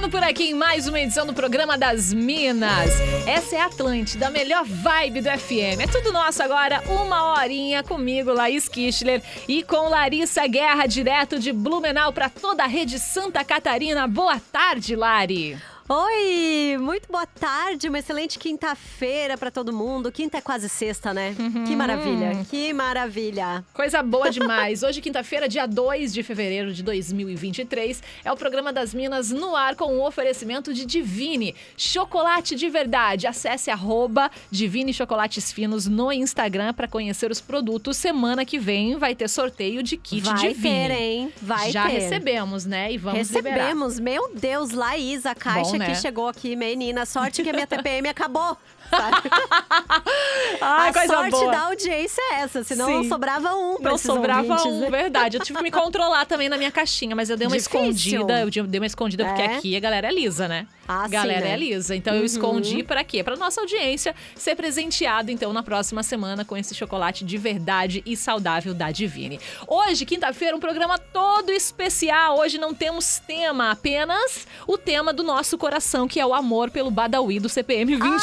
Chegando por aqui em mais uma edição do programa das Minas. Essa é a Atlântida, a melhor vibe do FM. É tudo nosso agora, uma horinha comigo, Laís Kischler, e com Larissa Guerra, direto de Blumenau para toda a rede Santa Catarina. Boa tarde, Lari. Oi, muito boa tarde, uma excelente quinta-feira para todo mundo. Quinta é quase sexta, né? Uhum. Que maravilha, que maravilha. Coisa boa demais. Hoje, quinta-feira, dia 2 de fevereiro de 2023, é o programa das Minas no ar com o oferecimento de Divine, chocolate de verdade. Acesse arroba Divine Chocolates Finos no Instagram para conhecer os produtos. Semana que vem vai ter sorteio de kit Vai Divine. ter, hein? Vai Já ter. recebemos, né? E vamos liberar. Recebemos, meu Deus, Laís, a caixa Bom, né? que chegou aqui, menina. Sorte que a minha TPM acabou. Ai, a sorte boa. da audiência é essa, senão Sim. sobrava um pra Não sobrava ouvintes, um, né? verdade. Eu tive que me controlar também na minha caixinha, mas eu dei uma Difícil. escondida. Eu dei uma escondida porque É? aqui a galera é lisa, né? Ah, sim, galera né? é lisa. Então eu escondi para quê? Para nossa audiência ser presenteado então na próxima semana com esse chocolate de verdade e saudável da Divine. Hoje, quinta-feira, um programa todo especial. Hoje não temos tema, apenas o tema do nosso coração, que é o amor pelo Badawi do CPM 22.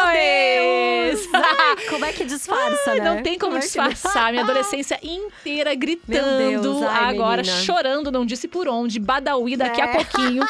Ai, meu Deus! Ai, como é que disfarça, Ai, né? Não tem como, é que- disfarçar. Minha adolescência inteira gritando, ai, agora menina. chorando, não disse por onde. Badawi daqui a É. pouquinho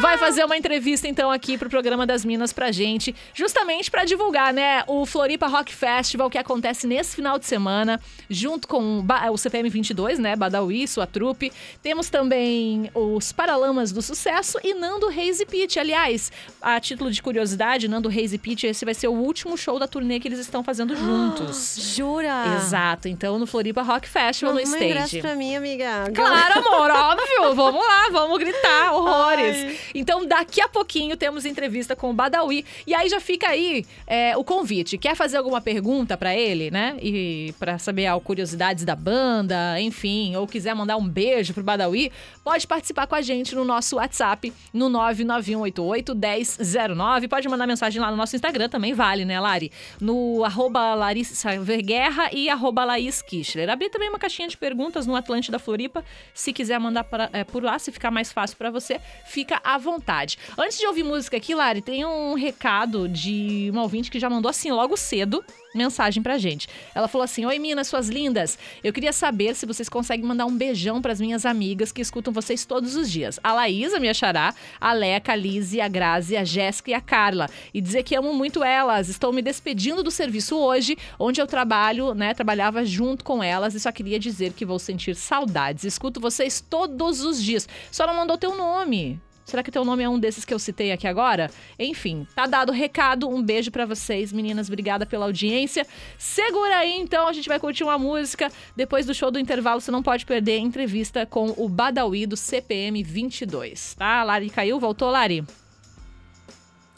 vai fazer uma entrevista então aqui pro programa das Minas pra gente, justamente pra divulgar, né, o Floripa Rock Festival que acontece nesse final de semana, junto com o CPM 22, né, Badawi, sua trupe. Temos também os Paralamas do Sucesso e Nando Reis e Pete. Aliás, a título de curiosidade, Nando Reis e Pete, esse vai ser o último show da turnê que eles estão fazendo juntos. Jura? Exato, então no Floripa Rock Festival no um ingresso stage. pra mim, amiga. Claro, amor, óbvio. Vamos lá, vamos gritar, horrores. Então, daqui a pouquinho temos entrevista com o Badawi. E aí já fica aí é, o convite. Quer fazer alguma pergunta pra ele, né? E pra saber ah, curiosidades da banda, enfim, ou quiser mandar um beijo pro Badawi, pode participar com a gente no nosso WhatsApp, no 991881009. Pode mandar mensagem lá no nosso Instagram, também vale, né, Lari? No arroba Larissa Verguerra e arroba Laís. Abri também uma caixinha de perguntas no Atlântida Floripa. Se quiser mandar pra- é, por lá, se ficar mais fácil pra você, fica à vontade. Antes de ouvir música aqui, Lari, tem um recado de uma ouvinte que já mandou assim logo cedo mensagem pra gente. Ela falou assim: Oi, Minas, suas lindas. Eu queria saber se vocês conseguem mandar um beijão pras minhas amigas que escutam vocês todos os dias. A Laísa, minha xará, a Leca, a Lizzie, a Grazi, a Jéssica e a Carla. E dizer que amo muito elas. Estou me despedindo do serviço hoje, onde eu trabalho, né? Trabalhava junto com elas e só queria dizer que vou sentir saudades. Escuto vocês todos os dias. Só não mandou teu nome. Será que teu nome é um desses que eu citei aqui agora? Enfim, tá dado o recado. Um beijo pra vocês, meninas. Obrigada pela audiência. Segura aí, então, a gente vai curtir uma música. Depois do show do intervalo, você não pode perder a entrevista com o Badawi do CPM 22, tá? Lari caiu, voltou, Lari?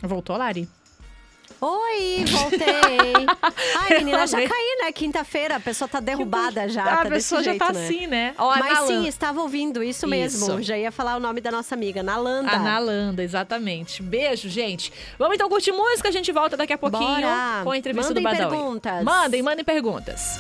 Voltou, Lari? Oi, voltei. Ai, menina, já caí, né? Quinta-feira, a pessoa tá derrubada já. Ah, tá a pessoa já jeito, tá né? assim, né? Ó, a Mas sim, Nalanda. estava ouvindo, isso mesmo. Isso. Já ia falar o nome da nossa amiga, Nalanda. A Nalanda, exatamente. Beijo, gente. Vamos então curtir música, a gente volta daqui a pouquinho Bora. com a entrevista Mandem do Badawi. perguntas. Mandem, mandem perguntas.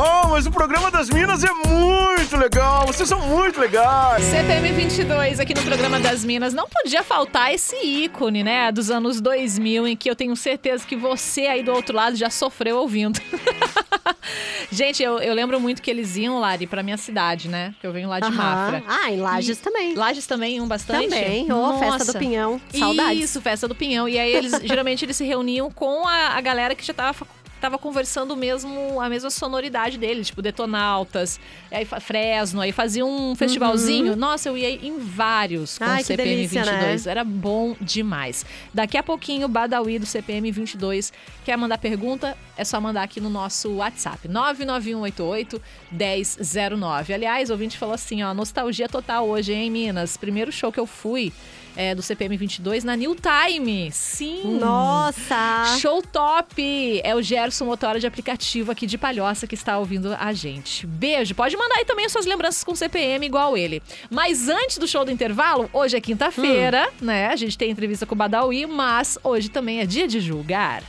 Oh, mas o programa das Minas é muito legal. Vocês são muito legais. CPM 22 aqui no programa das Minas. Não podia faltar esse ícone, né, dos anos 2000, em que eu tenho certeza que você aí do outro lado já sofreu ouvindo. Gente, eu, eu lembro muito que eles iam, Lari, pra minha cidade, né? Que eu venho lá de Aham. Mafra. Ah, em Lages também. Lages também iam bastante? Também. Ô, festa Nossa. do Pinhão. Saudades. Isso, festa do Pinhão. E aí eles geralmente eles se reuniam com a, a galera que já tava tava conversando mesmo a mesma sonoridade deles, tipo Detonautas, aí Fresno, aí fazia um festivalzinho. Nossa, eu ia em vários com Uhum. Ai, CPM delícia, 22. né? Era bom demais. Daqui a pouquinho o Badawi do CPM 22 quer mandar pergunta, é só mandar aqui no nosso WhatsApp, 99188 1009. Aliás, o ouvinte falou assim, ó, nostalgia total hoje, hein, Minas? Primeiro show que eu fui é, do CPM 22 na New Time. Sim. Nossa! Show top! É o Gerson Motora de aplicativo aqui de Palhoça que está ouvindo a gente. Beijo! Pode mandar aí também as suas lembranças com CPM igual ele. Mas antes do show do intervalo, hoje é quinta-feira, né? A gente tem entrevista com o Badawi, mas hoje também é dia de julgar.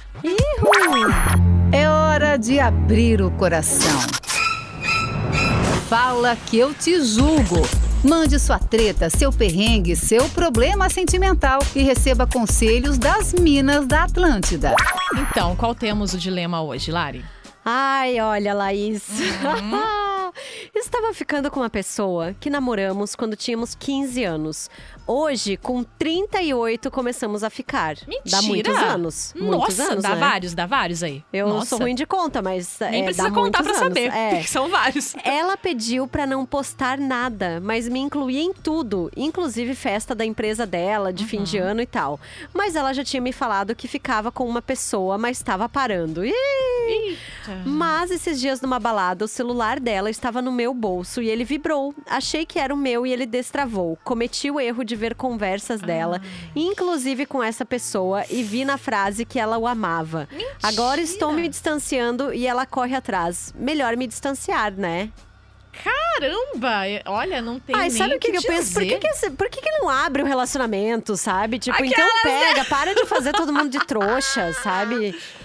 É hora de abrir o coração. Fala que eu te julgo. Mande sua treta, seu perrengue, seu problema sentimental e receba conselhos das Minas da Atlântida. Então, qual temos o dilema hoje, Lari? Ai, olha, Laís. Estava ficando com uma pessoa que namoramos quando tínhamos 15 anos. Hoje, com 38, começamos a ficar. Mentira! Dá muitos anos. muitos Nossa, anos, dá né? vários, dá vários aí. Eu Nossa. sou ruim de conta, mas Nem é, precisa dá contar pra anos. saber, É. são vários. Ela pediu pra não postar nada, mas me incluía em tudo, inclusive festa da empresa dela, de fim de Uhum. ano e tal. Mas ela já tinha me falado que ficava com uma pessoa, mas estava parando. Mas esses dias numa balada, o celular dela estava no meu bolso e ele vibrou. Achei que era o meu e ele destravou. Cometi o erro de ver conversas dela, inclusive com essa pessoa, e vi na frase que ela o amava. Agora estou me distanciando e ela corre atrás. Melhor me distanciar, né? Caramba! Olha, não tem Ai, nem sabe o que, que eu penso? Por que, que, por que, que ele não abre o relacionamento, sabe? Tipo, Aquelas, então pega, para de fazer todo mundo de trouxa, sabe?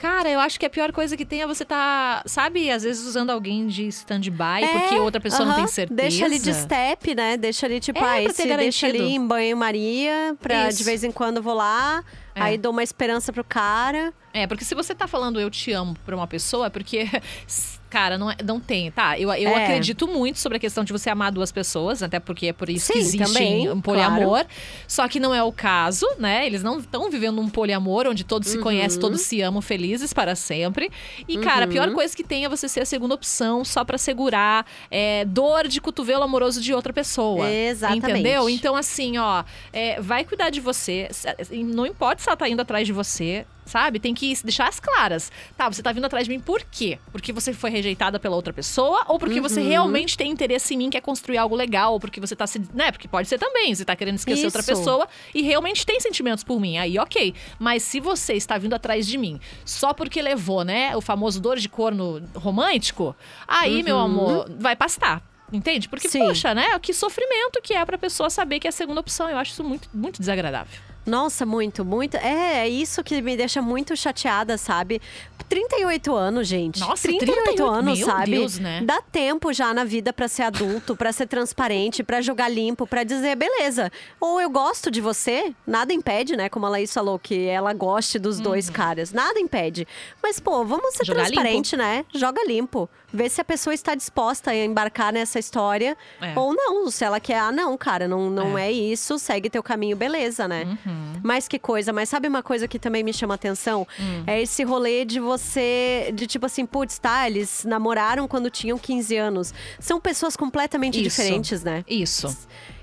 Cara, eu acho que a pior coisa que tem é você tá, sabe, às vezes usando alguém de stand-by É, porque outra pessoa não aham, tem certeza. Deixa ali de step, né? Deixa ali, tipo, É, ah, esse deixa ali em banho-maria, pra Isso. de vez em quando eu vou lá, É. aí dou uma esperança pro cara. É, porque se você tá falando eu te amo pra uma pessoa, é porque, cara, não, é- não tem, tá? Eu, eu É. acredito muito sobre a questão de você amar duas pessoas, até porque é por isso que Sim, existe também, um poliamor. Só que não é o caso, né? Eles não estão vivendo um poliamor onde todos se conhecem, Uhum. todos se amam felizes para sempre. E, cara, a pior coisa que tem é você ser a segunda opção só pra segurar é, dor de cotovelo amoroso de outra pessoa. Exatamente. Entendeu? Então, assim, ó, é, vai cuidar de você. Não importa se ela tá indo atrás de você. Sabe? Tem que deixar as claras. Tá, você tá vindo atrás de mim por quê? Porque você foi rejeitada pela outra pessoa ou porque você Uhum. realmente tem interesse em mim, quer construir algo legal, ou porque você tá se. Né? Porque pode ser também. Você tá querendo esquecer outra Isso. pessoa e realmente tem sentimentos por mim. Aí, ok. Mas se você está vindo atrás de mim só porque levou, né, o famoso dor de corno romântico, aí, meu amor, vai pastar. Entende? Porque, Uhum. Sim. poxa, né? Que sofrimento que é pra pessoa saber que é a segunda opção. Eu acho isso muito, muito desagradável. Nossa, muito, muito. É, é isso que me deixa muito chateada, sabe? 38 anos, gente. Nossa, 38, 38, anos, meu sabe? Deus, né? Dá tempo já na vida pra ser adulto, pra ser transparente, pra jogar limpo, pra dizer, beleza, ou eu gosto de você, nada impede, né? Como a Laís falou, que ela goste dos dois caras. Nada impede. Mas, pô, vamos ser Uhum. Jogar transparente, né? Joga limpo. Vê se a pessoa está disposta a embarcar nessa história É. ou não. Se ela quer, ah, não, cara, não, não É. é isso, segue teu caminho, beleza, né? Uhum. Mas que coisa, mas sabe uma coisa que também me chama atenção? Hum. É esse rolê de você, de tipo assim, putz, tá, eles namoraram quando tinham 15 anos. São pessoas completamente Isso. diferentes, né? Isso.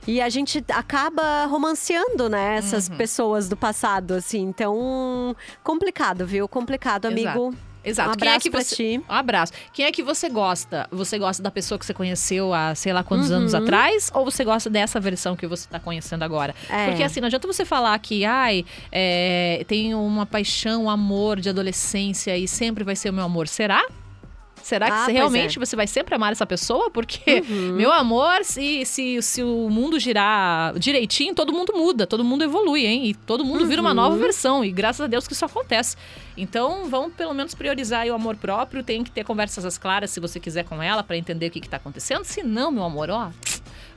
E a gente acaba romanceando, né, essas Uhum. pessoas do passado, assim. Então, complicado, viu? Complicado, amigo. Exato. Um Quem é abraço que você... ti. Um abraço. Quem é que você gosta? Você gosta da pessoa que você conheceu há sei lá quantos anos Uhum. atrás? Ou você gosta dessa versão que você tá conhecendo agora? É. Porque assim, não adianta você falar que, ai, é, tem uma paixão, um amor de adolescência e sempre vai ser o meu amor. Será? Será que Ah, realmente é. você vai sempre amar essa pessoa? Porque, Uhum. meu amor, se, se, se o mundo girar direitinho, todo mundo muda, todo mundo evolui, hein? E todo mundo vira uma Uhum. nova versão. E graças a Deus que isso acontece. Então, vamos pelo menos priorizar aí o amor próprio. Tem que ter conversas às claras se você quiser com ela, pra entender o que, que tá acontecendo. Se não, meu amor, ó.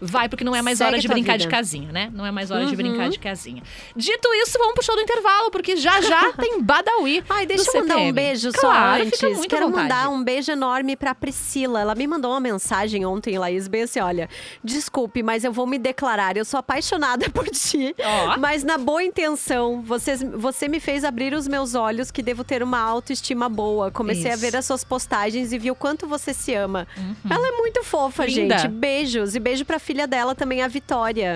Vai, porque não é mais Segue hora de brincar vida. de casinha, né? Não é mais hora de Uhum. brincar de casinha. Dito isso, vamos pro show do intervalo, porque já já tem Badawi. Ai, deixa eu mandar um beijo Claro, só antes. Quero mandar um beijo enorme pra Priscila. Ela me mandou uma mensagem ontem, Laís, bem assim: olha, desculpe, mas eu vou me declarar. Eu sou apaixonada por ti. Ó. Mas na boa intenção, você, você me fez abrir os meus olhos que devo ter uma autoestima boa. Comecei a Isso. ver as suas postagens e vi o quanto você se ama. Ela é muito fofa, Linda. gente. Beijos. E beijo pra filha dela também, a Vitória.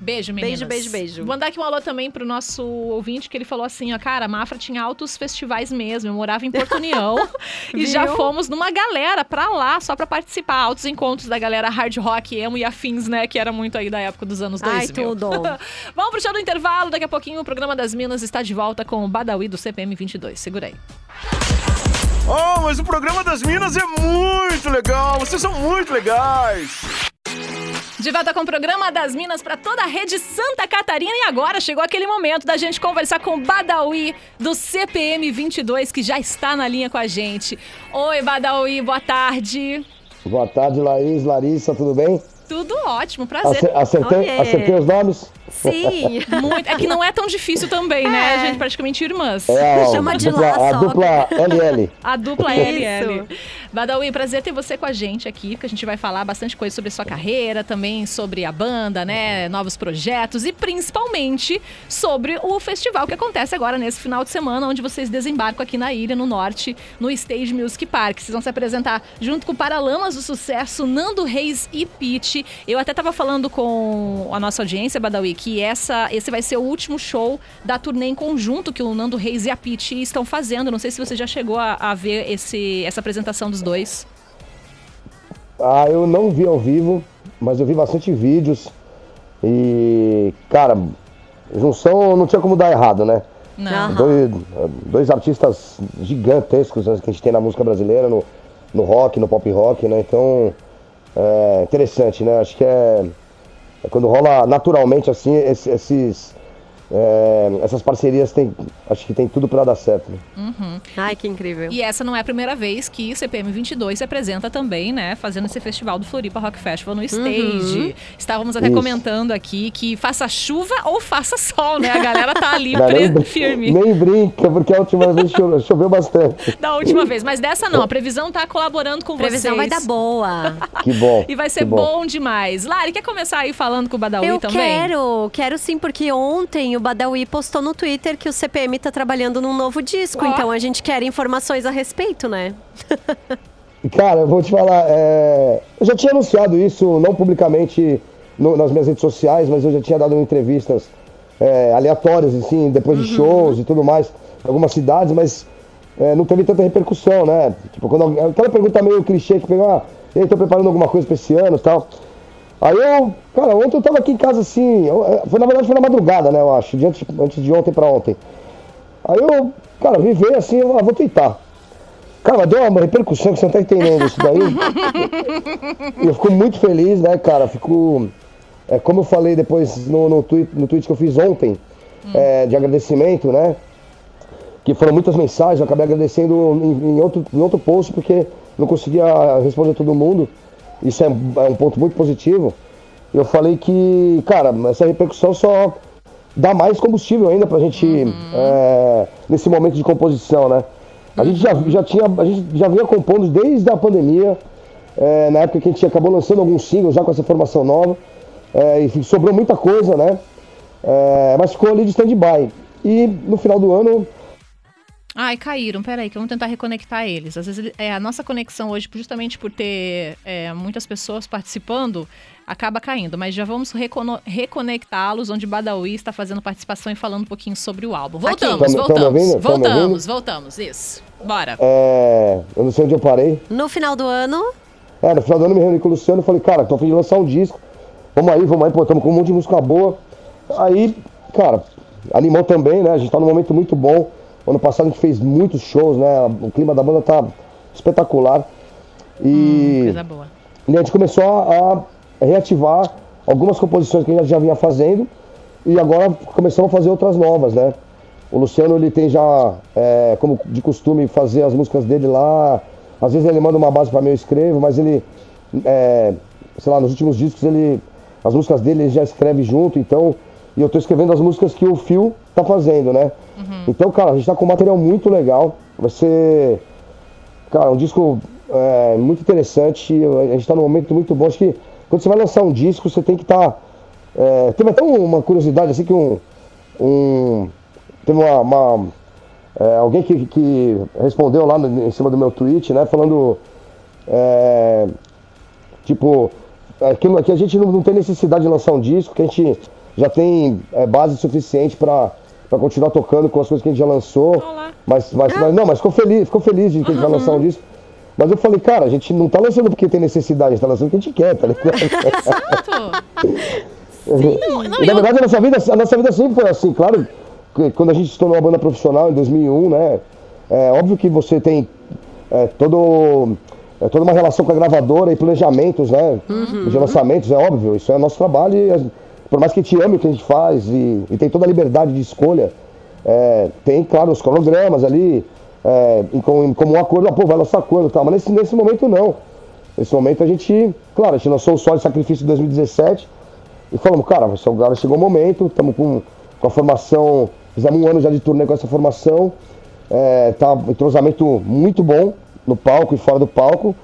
Beijo, meninas. Beijo, beijo, beijo. Vou mandar aqui um alô também pro nosso ouvinte, que ele falou assim, ó, cara, a Mafra tinha altos festivais mesmo, eu morava em Porto União e já fomos numa galera pra lá, só pra participar, altos encontros da galera hard rock, emo e afins, né, que era muito aí da época dos anos 2000. Ai, tudo. Vamos pro show do intervalo, daqui a pouquinho o programa das Minas está de volta com o Badawi do CPM 22, segura aí. Oh, mas o programa das Minas é muito legal. Vocês são muito legais. De volta com o programa das Minas para toda a rede Santa Catarina. E agora chegou aquele momento da gente conversar com o Badawi do CPM 22, que já está na linha com a gente. Oi, Badawi, boa tarde. Boa tarde, Laís, Larissa, tudo bem? Tudo ótimo, prazer. Ace- Acertei, acertei os nomes? Sim. Muito. É que não é tão difícil também, né? É. A gente praticamente irmãs. É a, Chama de dupla, lá a dupla LL. A dupla. LL. Badawi, prazer ter você com a gente aqui, porque a gente vai falar bastante coisa sobre sua carreira, também sobre a banda, né? Novos projetos e principalmente sobre o festival que acontece agora nesse final de semana, onde vocês desembarcam aqui na ilha, no norte, no Stage Music Park. Vocês vão se apresentar junto com Paralamas do Sucesso, Nando Reis e Pete. Eu até tava falando com a nossa audiência, Badawi, que essa, esse vai ser o último show da turnê em conjunto que o Nando Reis e a Pete estão fazendo. Não sei se você já chegou a, a ver esse, essa apresentação dos dois. Ah, eu não vi ao vivo, mas eu vi bastante vídeos. E, cara, junção não tinha como dar errado, né? Não. Dois, dois artistas gigantescos né, que a gente tem na música brasileira, no, no rock, no pop rock, né? Então, é interessante, né? Acho que é quando rola naturalmente assim, esse- esses, é, essas parcerias tem, acho que tem tudo pra dar certo. né? Ai, que incrível. E essa não é a primeira vez que CPM 22 se apresenta também, né? Fazendo esse festival do Floripa Rock Festival no stage. Estávamos até Isso. comentando aqui que faça chuva ou faça sol, né? A galera tá ali Não, pre- nem, firme nem brinca, porque a última vez choveu, choveu bastante. da última vez. Mas dessa não, a previsão tá colaborando com Previsão vai vocês. dar boa. Que bom. E vai ser que bom. demais. Lari, quer começar aí falando com o Badawi Eu também? quero, quero sim, porque ontem o Badawi postou no Twitter que o CPM tá trabalhando num novo disco, então a gente quer informações a respeito, né? Cara, eu vou te falar, é, eu já tinha anunciado isso, não publicamente no- nas minhas redes sociais, mas eu já tinha dado entrevistas é, aleatórias, assim, depois de shows e tudo mais, em algumas cidades, mas é, não teve tanta repercussão, né? Tipo, quando aquela pergunta meio clichê que pegou, ah, e aí, tô preparando alguma coisa pra esse ano e tal. Aí eu, cara, ontem eu tava aqui em casa assim, eu- é, foi, na verdade foi na madrugada, né, eu acho, de antes, antes de ontem pra ontem. Aí eu, cara, vi ver assim, eu ah, vou tentar. Cara, deu uma repercussão que você não tá entendendo isso daí. e eu fico muito feliz, né, cara? Fico. É, como eu falei depois no, no, tweet, no tweet que eu fiz ontem, é, de agradecimento, né? Que foram muitas mensagens, eu acabei agradecendo em, em outro, em outro post, porque não conseguia responder todo mundo. Isso é, é um ponto muito positivo. Eu falei que, cara, essa repercussão só dá mais combustível ainda pra gente é, nesse momento de composição, né? A gente já, já tinha, a gente já vinha compondo desde a pandemia, é, na época que a gente acabou lançando alguns singles já com essa formação nova, é, e sobrou muita coisa, né? É, mas ficou ali de stand-by. E no final do ano, Ai, caíram. Peraí, que vamos tentar reconectar eles. Às vezes é, a nossa conexão hoje, justamente por ter é, muitas pessoas participando, acaba caindo. Mas já vamos reconectá-los, onde Badawi está fazendo participação e falando um pouquinho sobre o álbum. Voltamos, Tamo- tamo voltamos. ouvindo? Tamo Voltamos, ouvindo? voltamos. Isso. Bora. é, eu não sei onde eu parei. No final do ano, É, no final do ano eu me reuni com o Luciano e falei, cara, tô a fim de lançar um disco. Vamos aí, vamos aí, pô, tamo com um monte de música boa. Aí, cara, animou também, né? A gente tá num momento muito bom. Ano passado a gente fez muitos shows, né? O clima da banda tá espetacular. E, Coisa boa. e a gente começou a, a reativar algumas composições que a gente já vinha fazendo. E agora começamos a fazer outras novas, né? O Luciano, ele tem já, é, como de costume, fazer as músicas dele lá. Às vezes ele manda uma base para mim, eu escrevo, mas ele, é, sei lá, nos últimos discos, ele, as músicas dele ele já escreve junto, então... E eu tô escrevendo as músicas que o Phil tá fazendo, né? Então, cara, a gente tá com um material muito legal. Vai ser, cara, um disco é, muito interessante. A gente tá num momento muito bom. Acho que quando você vai lançar um disco, você tem que estar... é, teve até uma curiosidade, assim, que um... um teve uma... uma, é, alguém que, que respondeu lá no- em cima do meu tweet, né? Falando... é, tipo, é, que, que a gente não, não tem necessidade de lançar um disco, que a gente já tem é, base suficiente para continuar tocando com as coisas que a gente já lançou. Olá. Mas, mas, mas não, mas ficou feliz, ficou feliz de que a gente vai lançar um disco. Mas eu falei, cara, a gente não tá lançando porque tem necessidade, a gente tá lançando porque a gente quer, tá ligado? Exato. Não, não, E, na eu- verdade, a nossa, vida, a nossa vida sempre foi assim, claro, quando a gente se tornou uma banda profissional em 2001, né, é óbvio que você tem é, todo, é, toda uma relação com a gravadora e planejamentos, né, de lançamentos, é óbvio, isso é nosso trabalho e por mais que a gente ame o que a gente faz e, e tem toda a liberdade de escolha, é, tem, claro, os cronogramas ali, é, como um acordo, ah, pô, vai quando e tal, mas nesse, nesse momento não. nesse momento a gente, claro, a gente lançou o Sol de Sacrifício em 2017 e falamos, cara, agora chegou o momento, estamos com, com a formação, fizemos um ano já de turnê com essa formação, é, tá um entrosamento muito bom no palco e fora do palco,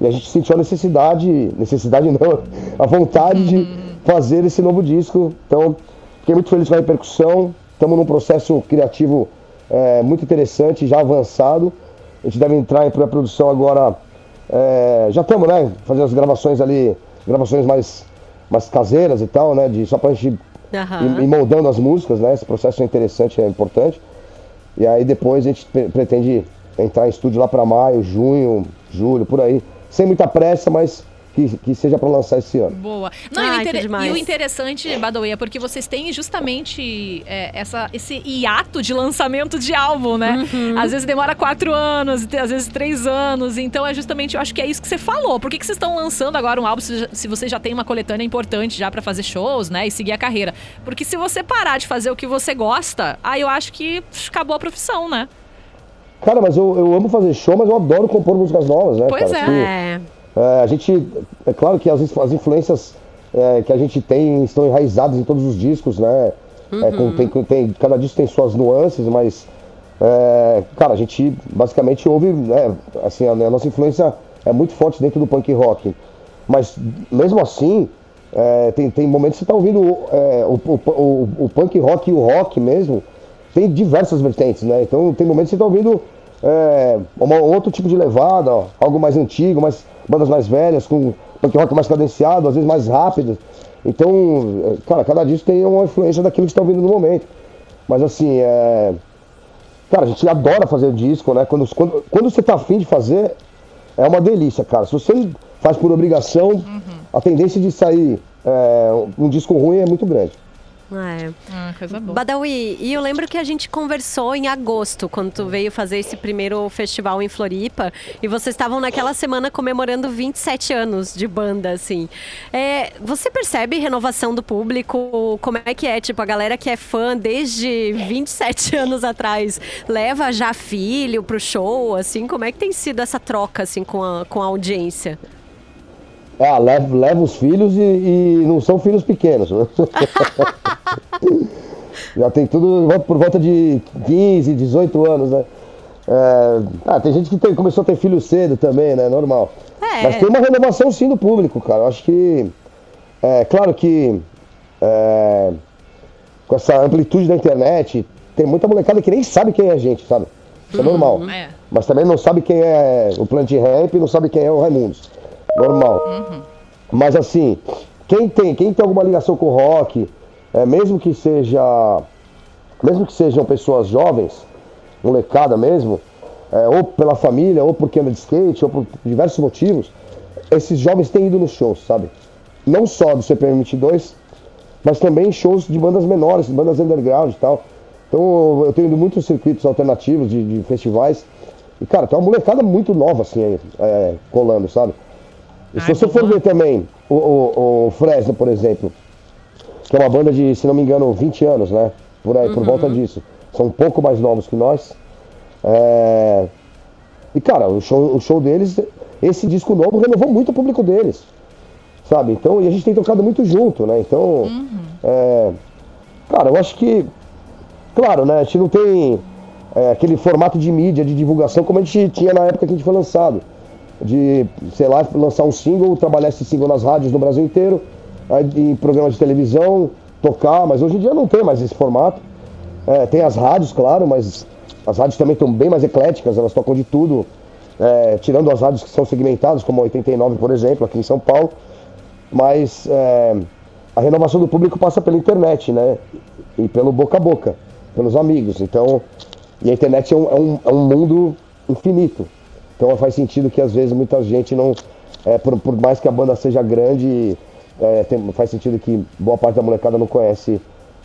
e a gente sentiu a necessidade, necessidade não, a vontade de fazer esse novo disco. Então, fiquei muito feliz com a repercussão. Estamos num processo criativo é, muito interessante, já avançado. A gente deve entrar em pré-produção agora. É, já estamos, né? Fazendo as gravações ali, gravações mais, mais caseiras e tal, né? De, só pra gente Aham. ir, ir moldando as músicas, né? Esse processo é interessante, é importante. E aí depois a gente pre- pretende entrar em estúdio lá para maio, junho, julho, por aí. Sem muita pressa, mas que, que seja para lançar esse ano. Boa. Não, e, o Ai, inter- demais. e o interessante, Badawi, é porque vocês têm justamente é, essa, esse hiato de lançamento de álbum, né? Uhum. Às vezes demora quatro anos, às vezes três anos. Então é justamente, eu acho que é isso que você falou. Por que, que vocês estão lançando agora um álbum se, se você já tem uma coletânea importante já pra fazer shows, né? E seguir a carreira? Porque se você parar de fazer o que você gosta, aí eu acho que acabou a profissão, né? Cara, mas eu, eu amo fazer show, mas eu adoro compor músicas novas, né? Pois cara? Que, é, a gente. É claro que as, as influências é, que a gente tem estão enraizadas em todos os discos, né? É, com- tem, com- tem- cada disco tem suas nuances, mas. é, cara, a gente basicamente ouve. né, assim, a, a nossa influência é muito forte dentro do punk rock. Mas mesmo assim, é, tem, tem momentos que você está ouvindo é, o, o, o, o punk rock e o rock mesmo. Tem diversas vertentes, né? Então tem momentos que você está ouvindo é, uma, outro tipo de levada, ó, algo mais antigo, mais, bandas mais velhas, com punk rock mais cadenciado, às vezes mais rápido. Então, é, cara, cada disco tem uma influência daquilo que está ouvindo no momento. Mas assim, é. Cara, a gente adora fazer disco, né? Quando, quando, quando você tá afim de fazer, é uma delícia, cara. Se você faz por obrigação, a tendência de sair é, um disco ruim é muito grande. É. Ah, coisa boa. Badawi, e eu lembro que a gente conversou em agosto, quando tu veio fazer esse primeiro festival em Floripa, e vocês estavam naquela semana comemorando 27 anos de banda, assim. É, você percebe renovação do público? Como é que é? Tipo, a galera que é fã desde 27 anos atrás leva já filho pro show, assim? Como é que tem sido essa troca, assim, com a, com a audiência? Ah, leva, leva os filhos e, e não são filhos pequenos. né? Já tem tudo por volta de 15, 18 anos, né? É, ah, tem gente que tem- começou a ter filho cedo também, né? Normal. É. Mas tem uma renovação sim do público, cara. Eu acho que. É claro que. é, com essa amplitude da internet, tem muita molecada que nem sabe quem é a gente, sabe? Isso é normal. É. Mas também não sabe quem é o Plant Ramp e não sabe quem é o Raimundos. Normal. Mas assim, quem tem, quem tem alguma ligação com o rock, é, mesmo que seja. Mesmo que sejam pessoas jovens, molecada mesmo, é, ou pela família, ou porque anda de skate, ou por diversos motivos, esses jovens têm ido nos shows, sabe? Não só do CPM 22, mas também shows de bandas menores, bandas underground e tal. Então eu tenho ido muitos circuitos alternativos de, de festivais. E, cara, tem uma molecada muito nova, assim, aí, é, colando, sabe? E se Ai, você for bom. ver também o, o, o Fresno, por exemplo, que é uma banda de, se não me engano, 20 anos, né? Por aí, por volta disso. São um pouco mais novos que nós. É, E, cara, o show, o show deles, esse disco novo renovou muito o público deles. Sabe? Então, e a gente tem tocado muito junto, né? Então, é, cara, eu acho que, claro, né? A gente não tem é, aquele formato de mídia, de divulgação como a gente tinha na época que a gente foi lançado. De, sei lá, lançar um single, trabalhar esse single nas rádios no Brasil inteiro, em programas de televisão, tocar, mas hoje em dia não tem mais esse formato. É, tem as rádios, claro, mas as rádios também estão bem mais ecléticas, elas tocam de tudo, é, tirando as rádios que são segmentadas, como a 89, por exemplo, aqui em São Paulo. Mas é, a renovação do público passa pela internet, né? E pelo boca a boca, pelos amigos. Então, e a internet é um, é um, é um mundo infinito. Então faz sentido que às vezes muita gente não. é, por, por mais que a banda seja grande, é, tem- faz sentido que boa parte da molecada não conhece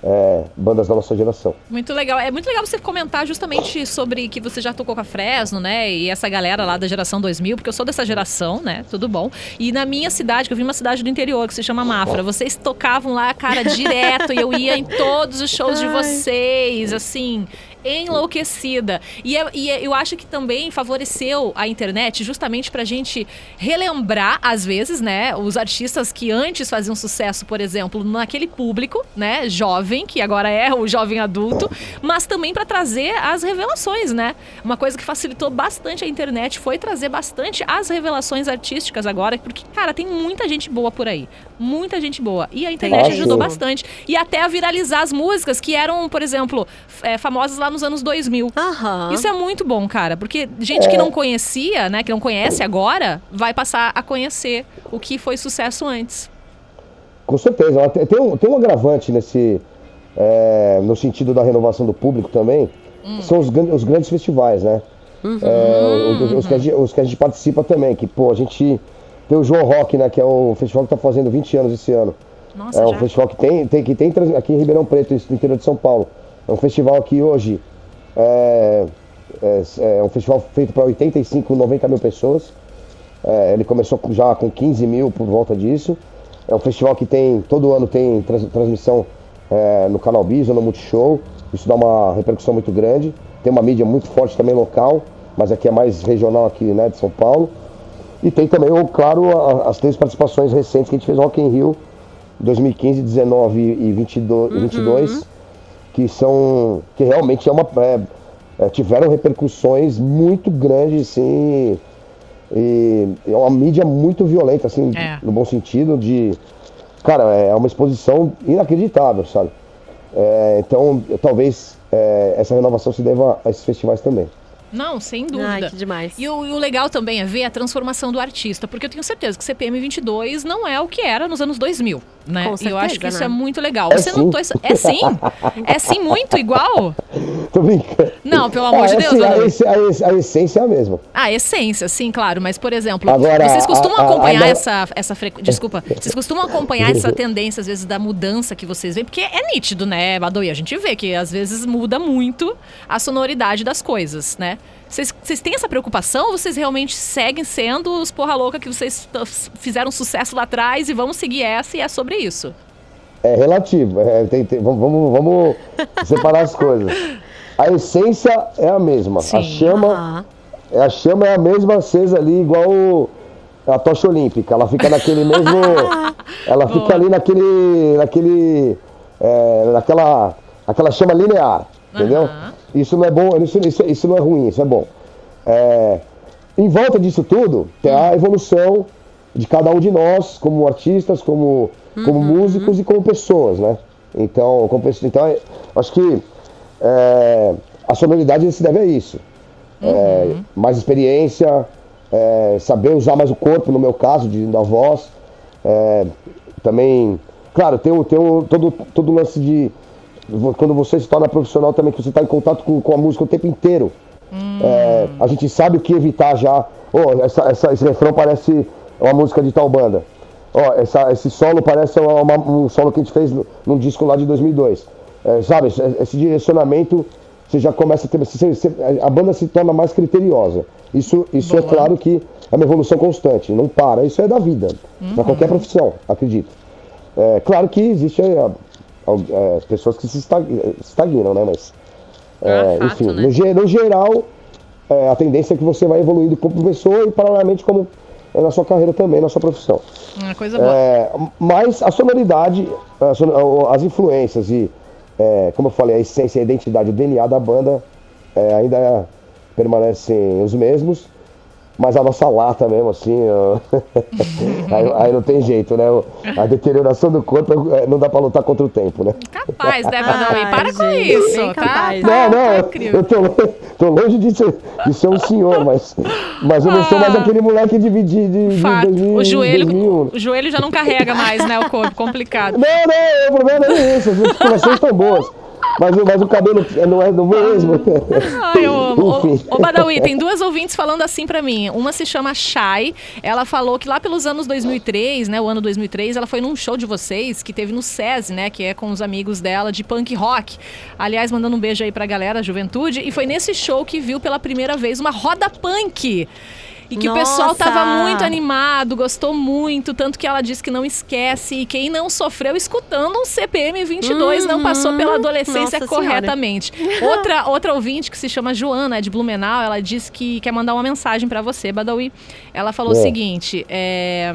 é, bandas da nossa geração. Muito legal. É muito legal você comentar justamente sobre que você já tocou com a Fresno, né? E essa galera lá da geração 2000, porque eu sou dessa geração, né? Tudo bom. E na minha cidade, que eu vim uma cidade do interior que se chama Mafra, vocês tocavam lá, cara, direto, e eu ia em todos os shows de Ai. vocês, assim. Enlouquecida. E, é- e é- eu acho que também favoreceu a internet justamente pra gente relembrar, às vezes, né, os artistas que antes faziam sucesso, por exemplo, naquele público, né, jovem, que agora é o jovem adulto, mas também pra trazer as revelações, né? Uma coisa que facilitou bastante a internet foi trazer bastante as revelações artísticas agora, porque, cara, tem muita gente boa por aí. Muita gente boa. E a internet Ah, ajudou bastante. E até a viralizar as músicas que eram, por exemplo, é, famosas lá nos anos 2000. Aham. Isso é muito bom, cara, porque gente que não conhecia, né, que não conhece agora, vai passar a conhecer o que foi sucesso antes. Com certeza. Tem, um, tem um agravante nesse. é, no sentido da renovação do público também, que são os, os grandes festivais, né? É, os, os que a gente, os que a gente participa também, que, pô, a gente tem o João Rock, né? Que é o festival que está fazendo 20 anos esse ano. Nossa, É um já. festival que tem, tem, que tem aqui em Ribeirão Preto, no interior de São Paulo. É um festival que hoje é, é, é um festival feito para 85, 90 mil pessoas. É, ele começou com- já com 15 mil por volta disso. É um festival que tem, todo ano tem trans- transmissão é, no Canal Bis ou no Multishow. Isso dá uma repercussão muito grande. Tem uma mídia muito forte também local, mas aqui é mais regional aqui, né, de São Paulo. E tem também, claro, as três participações recentes que a gente fez Rock in Rio, 2015, 19 e 22, 22 que são, que realmente é uma, é, é, tiveram repercussões muito grandes, assim, e é uma mídia muito violenta, assim, É. no bom sentido de, cara, é uma exposição inacreditável, sabe? É, então, talvez é, essa renovação se deva a esses festivais também. Não, sem dúvida. Ai, que demais. E o, e o legal também é ver a transformação do artista, porque eu tenho certeza que CPM 22 não é o que era nos anos 2000, né? Com e eu acho certeza, que isso né? é muito legal. É Você sim. notou isso? É sim? É sim muito igual? Tô brincando. Não, pelo amor Ah, de é Deus, assim, a, a a essência é a mesma. Ah, essência, sim, claro. Mas, por exemplo, Agora, vocês costumam a- a- acompanhar agora- essa, essa frequ... Desculpa. Vocês costumam acompanhar essa tendência, às vezes, da mudança que vocês veem? Porque é nítido, né, Badoí? A gente vê que, às vezes, muda muito a sonoridade das coisas, né? Vocês, têm essa preocupação ou vocês realmente seguem sendo os porra louca que vocês fizeram sucesso lá atrás e vão seguir essa e é sobre isso? É relativo. é, tem- tem- vamos, vamos, vamos separar as coisas. A essência é a mesma. Sim. A chama, é a chama é a mesma acesa ali, igual o- a tocha olímpica. Ela fica naquele mesmo. ela fica ali naquele. naquele. é, naquela. aquela chama linear. Entendeu? Isso não é bom, isso, isso, isso não é ruim, isso é bom. É, em volta disso tudo, tem a evolução de cada um de nós, como artistas, como, como músicos e como pessoas, né? Então, como então é, acho que é, a sonoridade se deve a isso. É, mais experiência, é, saber usar mais o corpo, no meu caso, de, da voz. É, também, claro, tem, tem todo, todo o lance de. Quando você se torna profissional também, que você está em contato com, com a música o tempo inteiro. É, a gente sabe o que evitar já. Oh, essa, essa- esse refrão parece uma música de tal banda. Ó, essa- esse solo parece uma- um solo que a gente fez no- num disco lá de 2002. É, sabe, esse, direcionamento, você já começa a ter. você- você- a banda se torna mais criteriosa. Isso, isso é claro que é uma evolução constante, não para. Isso é da vida, para qualquer profissão, acredito. É, claro que existe é, é, pessoas que se se estagnam, né? Mas, é, Ah, fato, enfim, né? no, no geral, é, a tendência é que você vai evoluindo como pessoa e paralelamente como é, na sua carreira também, na sua profissão. Uma coisa boa. É, mas a sonoridade, as influências e, é, como eu falei, a essência, a identidade, o DNA da banda é, ainda permanecem os mesmos. Mas a nossa lata mesmo, assim, ó, aí, aí não tem jeito, né? A deterioração do corpo é, não dá pra lutar contra o tempo, né? Capaz, né, Badawi? Ai, Para com gente, isso, bem tá? capaz. Tá, Não, tá não, incrível. eu tô, tô longe de ser, de ser um senhor, mas, mas eu não sou mais Ah. aquele moleque de, de, de, de Fato. 2000, O joelho, 2000. o joelho já não carrega mais, né, o corpo. Complicado. Não, não, o problema não é esse, as articulações estão boas, mas, o- mas o cabelo não é do mesmo. Ai, ô, ô, Enfim. ô, Badawi, tem duas ouvintes falando assim pra mim. Uma se chama Shai. Ela falou que lá pelos anos 2003, né, o ano 2003, ela foi num show de vocês que teve no SESI, né, que é com os amigos dela de punk rock. Aliás, mandando um beijo aí pra galera, juventude. E foi nesse show que viu pela primeira vez uma roda punk. E que o pessoal Nossa! tava muito animado, gostou muito, tanto que ela disse que não esquece. E quem não sofreu escutando um CPM 22 não passou pela adolescência Nossa corretamente. Outra, outra ouvinte que se chama Joana, é de Blumenau, ela disse que quer mandar uma mensagem pra você, Badawi. Ela falou o seguinte: é,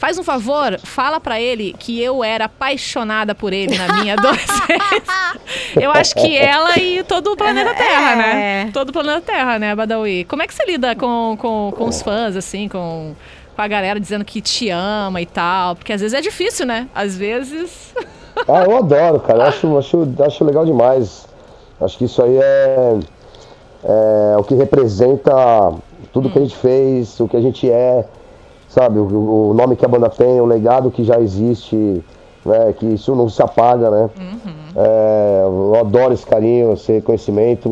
Faz um favor, fala pra ele que eu era apaixonada por ele na minha adolescência. eu acho que ela e todo o planeta Terra, É. né? Todo o planeta Terra, né, Badawi? Como é que você lida com, com, com os fãs, assim, com, com a galera dizendo que te ama e tal? Porque às vezes é difícil, né? Às vezes. Ah, eu adoro, cara. Eu acho, acho, acho legal demais. Acho que isso aí é, é o que representa tudo que a gente fez, o que a gente é, sabe? O, o nome que a banda tem, o legado que já existe, né? Que isso não se apaga, né? É, eu adoro esse carinho, esse reconhecimento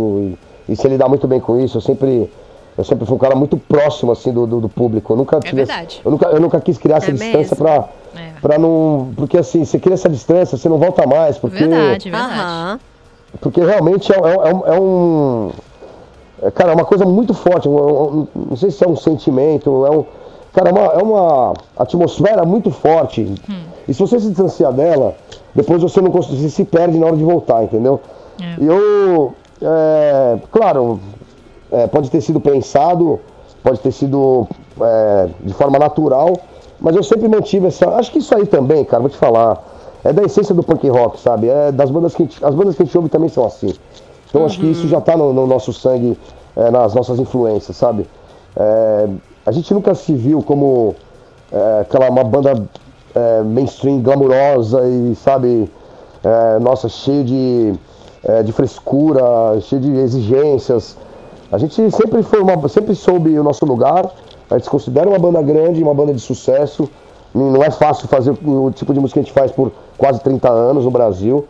e, e se lidar muito bem com isso. Eu sempre, eu sempre fui um cara muito próximo assim do, do, do público. Eu nunca tive, verdade. eu nunca, eu nunca quis criar essa É distância mesmo? pra É. Pra não. Porque assim, você cria essa distância, você não volta mais. Porque, Verdade, verdade. Porque realmente é, é- é um- é um. é, cara, é uma coisa muito forte. um- um- não sei se é um sentimento, é um. Cara, é uma, é uma atmosfera muito forte. Hum. E se você se distanciar dela, depois você não consegue, você se perde na hora de voltar, entendeu? É. E eu. é, claro, é, pode ter sido pensado, pode ter sido é, de forma natural, mas eu sempre mantive essa. Acho que isso aí também, cara, vou te falar. É da essência do punk rock, sabe? É das bandas que a gente, as bandas que a gente ouve também são assim. Então acho que isso já tá no, no nosso sangue, é, nas nossas influências, sabe? A gente nunca se viu como é, aquela uma banda é, mainstream glamurosa e, sabe, é, nossa, cheio de, é, de frescura, cheio de exigências. A gente sempre foi uma, sempre soube o nosso lugar. A gente se considera uma banda grande, uma banda de sucesso. Não é fácil fazer o tipo de música que a gente faz por quase 30 anos no Brasil.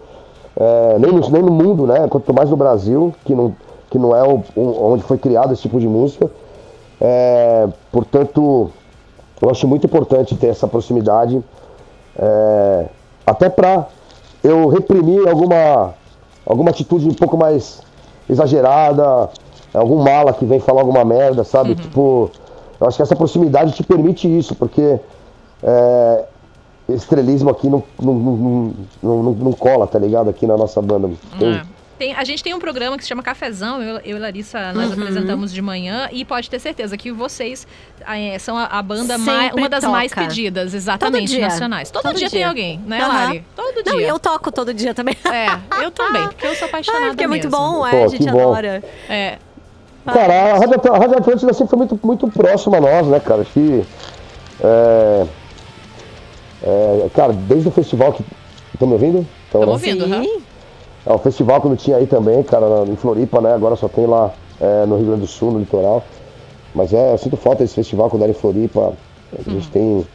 É, nem, no, nem no mundo, né? Quanto mais no Brasil, que não, que não é o- onde foi criado esse tipo de música. É, portanto, eu acho muito importante ter essa proximidade, é, até para eu reprimir alguma, alguma atitude um pouco mais exagerada, algum mala que vem falar alguma merda, sabe? Tipo, eu acho que essa proximidade te permite isso, porque é, estrelismo aqui não, não, não, não, não- não cola, tá ligado? Aqui na nossa banda. Tem- É. Tem- a gente tem um programa que se chama Cafezão, eu, eu e Larissa, nós apresentamos de manhã, e pode ter certeza que vocês ah, é, são a, a banda mais, uma das mais toca. pedidas, exatamente, dia. nacionais. Todo, Todo dia, tem dia. alguém, né, Aham. Lari? Todo Não, dia. eu toco todo dia também. É, eu também, porque eu sou apaixonada Ai, porque é muito mesmo. bom, é, Pô, a que gente bom. adora. É, Cara, a Rádio, Atl- a Rádio Atlântida sempre foi muito, muito próxima a nós, né, cara? Acho que. É, é, cara, desde o festival que. Estão me ouvindo? Tão, Tamo né? ouvindo. Sim. É, o festival quando tinha aí também, cara, em Floripa, né? Agora só tem lá é, no Rio Grande do Sul, no litoral. Mas é, eu sinto falta desse festival quando era em Floripa. A gente tem,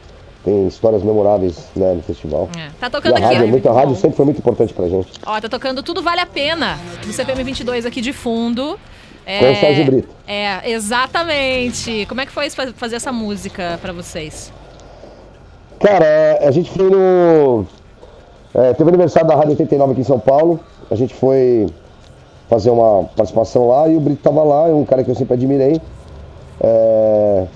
tem histórias memoráveis né, no festival. É. Tá E tocando a aqui, rádio, muito, a rádio sempre foi muito importante pra gente. Ó, tá tocando Tudo Vale a Pena, do CPM 22 aqui de fundo. É, Com o Sérgio Brito. É, exatamente. Como é que foi fa- fazer essa música pra vocês? Cara, a gente foi no. é, teve o aniversário da Rádio 89 aqui em São Paulo. A gente foi fazer uma participação lá e o Brito tava lá, é um cara que eu sempre admirei. É,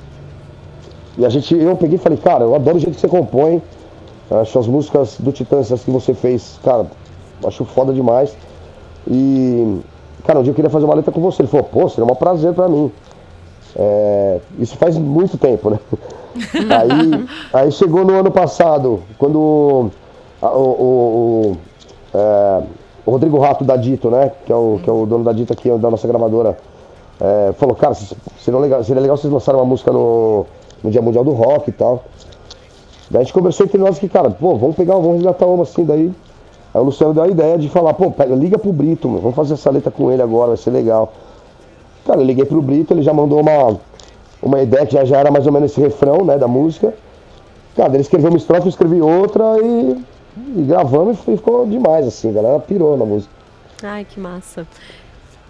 e a gente, eu peguei e falei, cara, eu adoro o jeito que você compõe. Acho as músicas do Titãs as que você fez, cara, acho foda demais. E, cara, um dia eu queria fazer uma letra com você. Ele falou, pô, seria um prazer pra mim. É, isso faz muito tempo, né? aí, aí chegou no ano passado, quando o, o- o, é, o Rodrigo Rato da Dito, né? Que é o, que é o dono da Dito aqui, da nossa gravadora, é, falou, cara, seria legal, seria legal vocês lançarem uma música no, no Dia Mundial do Rock e tal. Daí a gente conversou entre nós que, cara, pô, vamos pegar, vamos resgatar uma assim, daí. Aí o Luciano deu a ideia de falar, pô, pega, liga pro Brito, meu, vamos fazer essa letra com ele agora, vai ser legal. Cara, eu liguei pro Brito, ele já mandou uma, uma ideia que já, já era mais ou menos esse refrão, né, da música. Cara, ele escreveu uma estrofe, eu escrevi outra e, e gravamos e ficou demais, assim, a galera pirou na música. Ai, que massa.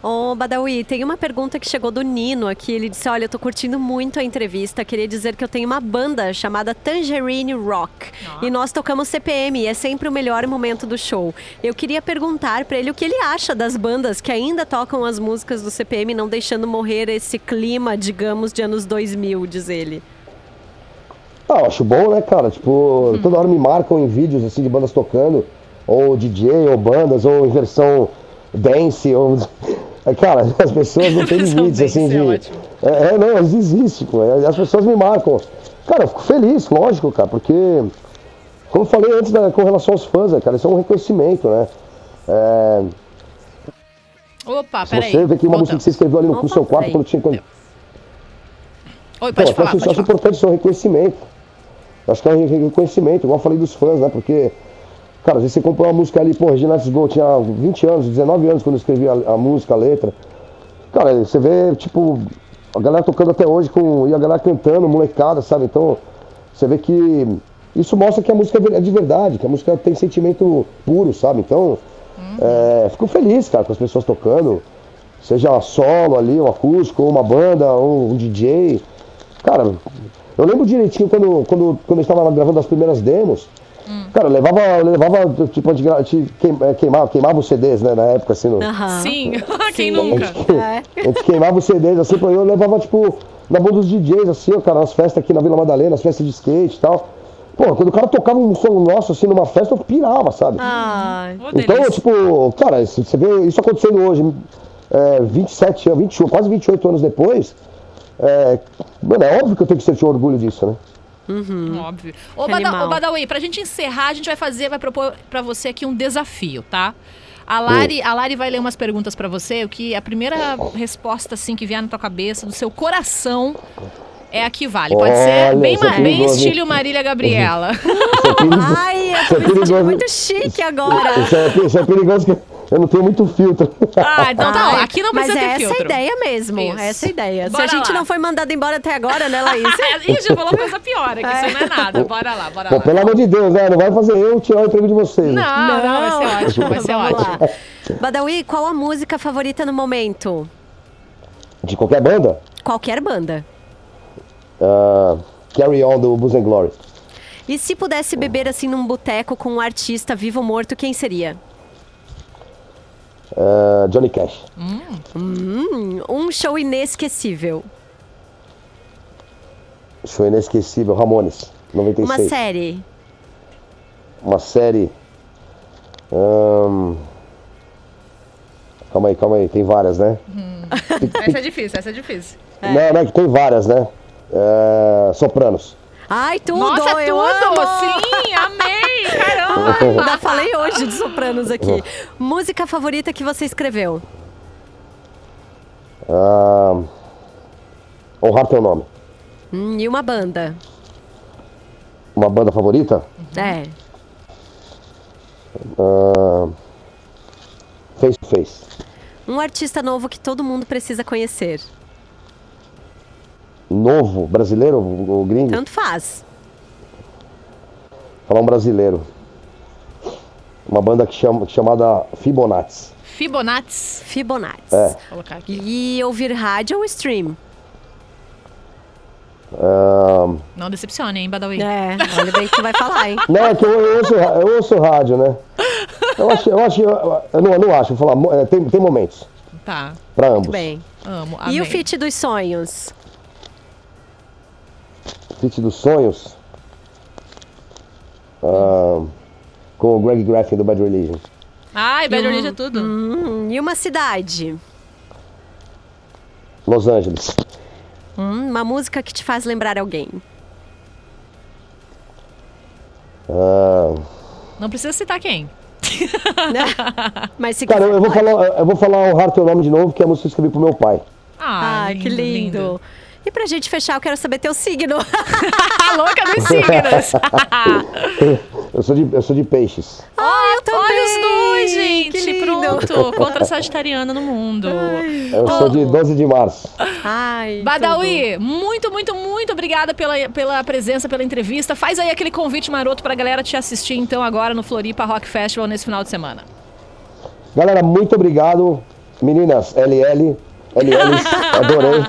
Ô, Badawi, tem uma pergunta que chegou do Nino aqui. Ele disse: Olha, eu tô curtindo muito a entrevista. Queria dizer que eu tenho uma banda chamada Tangerine Rock. E nós tocamos CPM e é sempre o melhor momento do show. Eu queria perguntar pra ele o que ele acha das bandas que ainda tocam as músicas do CPM, não deixando morrer esse clima, digamos, de anos 2000, diz ele. Ah, eu acho bom, né, cara? Tipo, toda hora me marcam em vídeos assim de bandas tocando, ou DJ, ou bandas, ou em versão dance, ou. É, Cara, as pessoas não têm limites, assim, dance, de. é. É, é, não, eles existem, pô. é, As pessoas me marcam. Cara, eu fico feliz, lógico, cara, porque. Como eu falei antes né, com relação aos fãs, né, cara, isso é um reconhecimento, né? É, Opa, peraí. você vê que uma música que você escreveu ali no Opa, seu quarto peraí. quando tinha. Quando, Oi, pode falar, acho, eu pode acho falar. importante isso, é um reconhecimento. Acho que é um re- reconhecimento, igual eu falei dos fãs, né? Porque, cara, às vezes você comprou uma música ali, pô, Regina Let's Go, eu tinha 20 anos, 19 anos quando eu escrevi a, a música, a letra. Cara, você vê, tipo, a galera tocando até hoje com, e a galera cantando, molecada, sabe? Então, você vê que isso mostra que a música é é de verdade, que a música tem sentimento puro, sabe? Então, é, fico feliz, cara, com as pessoas tocando, seja solo ali, um acústico, ou uma banda, ou um DJ. Cara, eu lembro direitinho quando, quando, quando eu estava gravando as primeiras demos. Cara, eu levava, eu levava tipo, a gente, a gente queim- eh, queimava, queimava os CDs, né, na época, assim, no, Aham. Sim, quem Sim. nunca? É. a gente queimava os CDs, assim, eu levava, tipo, na mão dos DJs, assim, ó, cara, nas festas aqui na Vila Madalena, as festas de skate e tal. Pô, quando o cara tocava um som nosso, assim, numa festa, eu pirava, sabe? Ô, Então, delícia. tipo, cara, você vê isso acontecendo hoje, é, 27 anos, 21, quase 28 anos depois, é, mano, é óbvio que eu tenho que sentir orgulho disso, né? Óbvio. Ô, Bada, ô, Badawi, pra gente encerrar, a gente vai fazer, vai propor pra você aqui um desafio, tá? A Lari, a Lari vai ler umas perguntas pra você, o que a primeira resposta assim que vier na tua cabeça, do seu coração, é a que vale. Pode ser Olha, bem, é ma- bem estilo Marília Gabriela. Isso é perigoso. Ai, eu tô é me sentindo muito chique agora. Isso é, isso é perigoso que eu não tenho muito filtro. ah, então tá, Ai, aqui não Mas precisa é ter essa filtro. a ideia mesmo. Isso. Essa é a ideia. Bora Se a gente lá. não foi mandado embora até agora, né, Laís? É, Ih, já falou coisa pior aqui, isso não é nada. Bora lá, bora Pô, lá. pelo amor de Deus, né? Não vai fazer eu tirar o emprego de vocês. né? Não, não, vai ser ótimo, vai ser Vamos ótimo. lá. Badawi, qual a música favorita no momento? De qualquer banda, Qualquer banda. ah, Carry On do Booze and Glory. E se pudesse beber assim num boteco com um artista vivo ou morto, quem seria? Ah, Johnny Cash. Hum, um show inesquecível. Show inesquecível, Ramones, 96. Uma série. Uma série. Calma aí, calma aí, tem várias, né? Essa é difícil, essa é difícil. É. Não, não, é que tem várias, né? É, Sopranos. Ai, tudo! Nossa, eu tudo! amo! Sim, amei! Ainda falei hoje de Sopranos aqui. Música favorita que você escreveu? Ah, honrar teu nome. Hum, e uma banda? Uma banda favorita? É. Ah, face to Face. Um artista novo que todo mundo precisa conhecer. Novo, brasileiro, o gringo? Tanto faz. Falar um brasileiro. Uma banda que chama, chamada Fibonacci. Fibonacci. Fibonacci. É. Vou colocar aqui. E ouvir rádio ou stream? Não decepcione, hein, Badawi? É, olha bem o que tu vai falar, hein? não, é que eu, eu, ouço, eu ouço rádio, né? Eu acho, eu acho, eu, eu não, eu não acho, vou falar, é, tem, tem momentos Tá. para ambos. Muito bem. Amo. E o feat dos sonhos? Fit dos Sonhos. Ah, com o Greg Graffin do Bad Religion. Ai, Bad Religion é tudo. Hum, e uma cidade? Los Angeles. Hum, uma música que te faz lembrar alguém? Ah, Não precisa citar quem. Mas se cara, eu, vou falar, eu vou falar honrar teu nome de novo, que é a música que eu escrevi pro meu pai. Ah, Ai, que lindo. E pra gente fechar, eu quero saber teu signo. A louca dos signos. Eu sou de, eu sou de peixes. Ah, eu também. Olha os dois, gente. Que lindo. Pronto. Contra sagitariana no mundo. Eu sou de 12 de março. Ai, Badawi, muito, muito, muito obrigada pela, pela presença, pela entrevista. Faz aí aquele convite maroto pra galera te assistir, então, agora no Floripa Rock Festival nesse final de semana. Galera, muito obrigado. Meninas, LL, LL, adorei.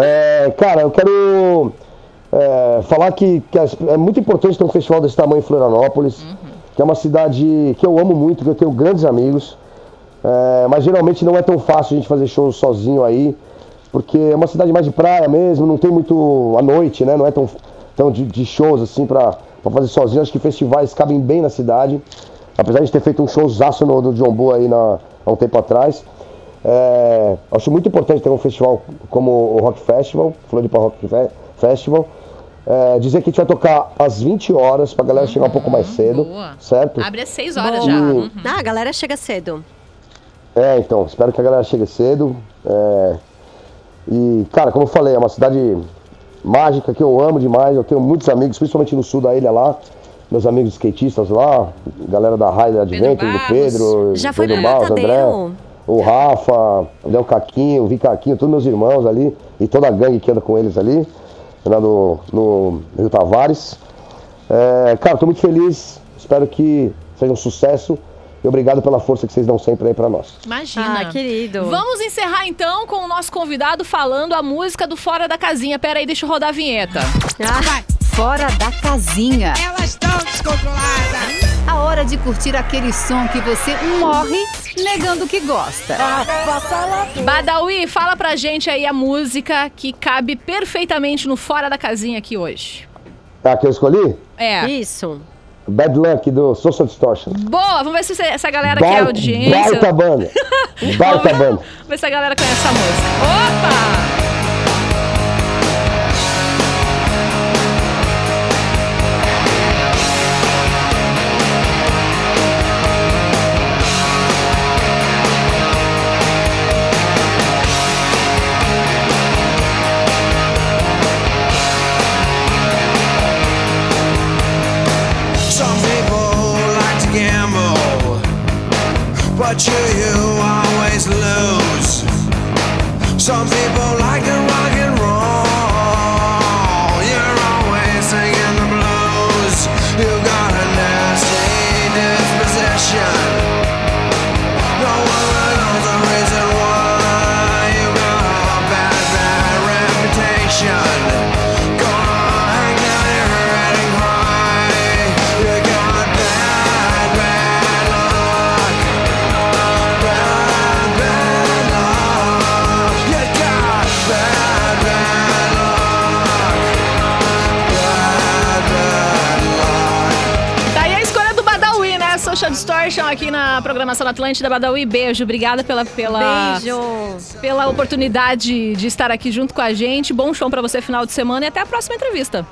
É, cara, eu quero é, falar que, que é muito importante ter um festival desse tamanho em Florianópolis, que é uma cidade que eu amo muito, que eu tenho grandes amigos. É, mas geralmente não é tão fácil a gente fazer shows sozinho aí, porque é uma cidade mais de praia mesmo, não tem muito à noite, né? Não é tão, tão de, de shows assim pra, pra fazer sozinho. Acho que festivais cabem bem na cidade. Apesar de ter feito um showzaço no, no John aí na- há um tempo atrás. É, acho muito importante ter um festival como o Rock Festival, Floripa Rock Fe- Festival. É, dizer que a gente vai tocar às 20 horas pra galera chegar um pouco mais cedo, boa. certo? Abre às 6 horas Boa. já. Uhum. Ah, a galera chega cedo. É, então, espero que a galera chegue cedo. é, E, cara, como eu falei, é uma cidade mágica que eu amo demais. Eu tenho muitos amigos, principalmente no sul da ilha lá. Meus amigos skatistas lá, galera da Rider Adventure, do. Pedro, Já foi Pedro Barros, André? O Rafa, o Léo Caquinho, o Vi Caquinho, todos meus irmãos ali, e toda a gangue que anda com eles ali, lá no, no Rio Tavares. É, cara, tô muito feliz, espero que seja um sucesso. E obrigado pela força que vocês dão sempre aí pra nós. Imagina. Ah, querido. Vamos encerrar então com o nosso convidado falando a música do Fora da Casinha. Pera aí, deixa eu rodar a vinheta. Ah, Fora da casinha. Elas estão descontroladas. A hora de curtir aquele som que você morre negando que gosta. Badawi, fala pra gente aí a música que cabe perfeitamente no Fora da Casinha aqui hoje. Tá, que eu escolhi? É. isso. Bad Luck do Social Distortion. Boa, vamos ver se essa galera que é audiência. Baita banda. Vamos banda. ver se a galera conhece essa música. Opa! Distortion aqui na programação da Atlântida. Badawi, beijo. Obrigada pela, pela, Beijo. pela oportunidade de estar aqui junto com a gente. Bom show pra você final de semana e até a próxima entrevista.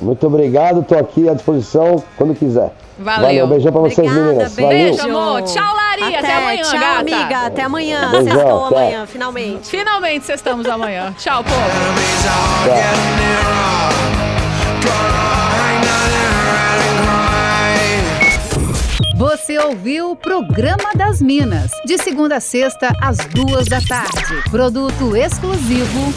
Muito obrigado, tô aqui à disposição quando quiser. Valeu. beijão pra vocês, Obrigada, meninas. beijo. Valeu. Amor. Tchau, Lari. Até amanhã, Tchau, gata. amiga. Até amanhã. Beijão, Sextou tchau. amanhã, finalmente. Finalmente, estamos amanhã. Tchau, povo. Enemies Você ouviu o Programa das Minas, de segunda a sexta, às duas da tarde. Produto exclusivo.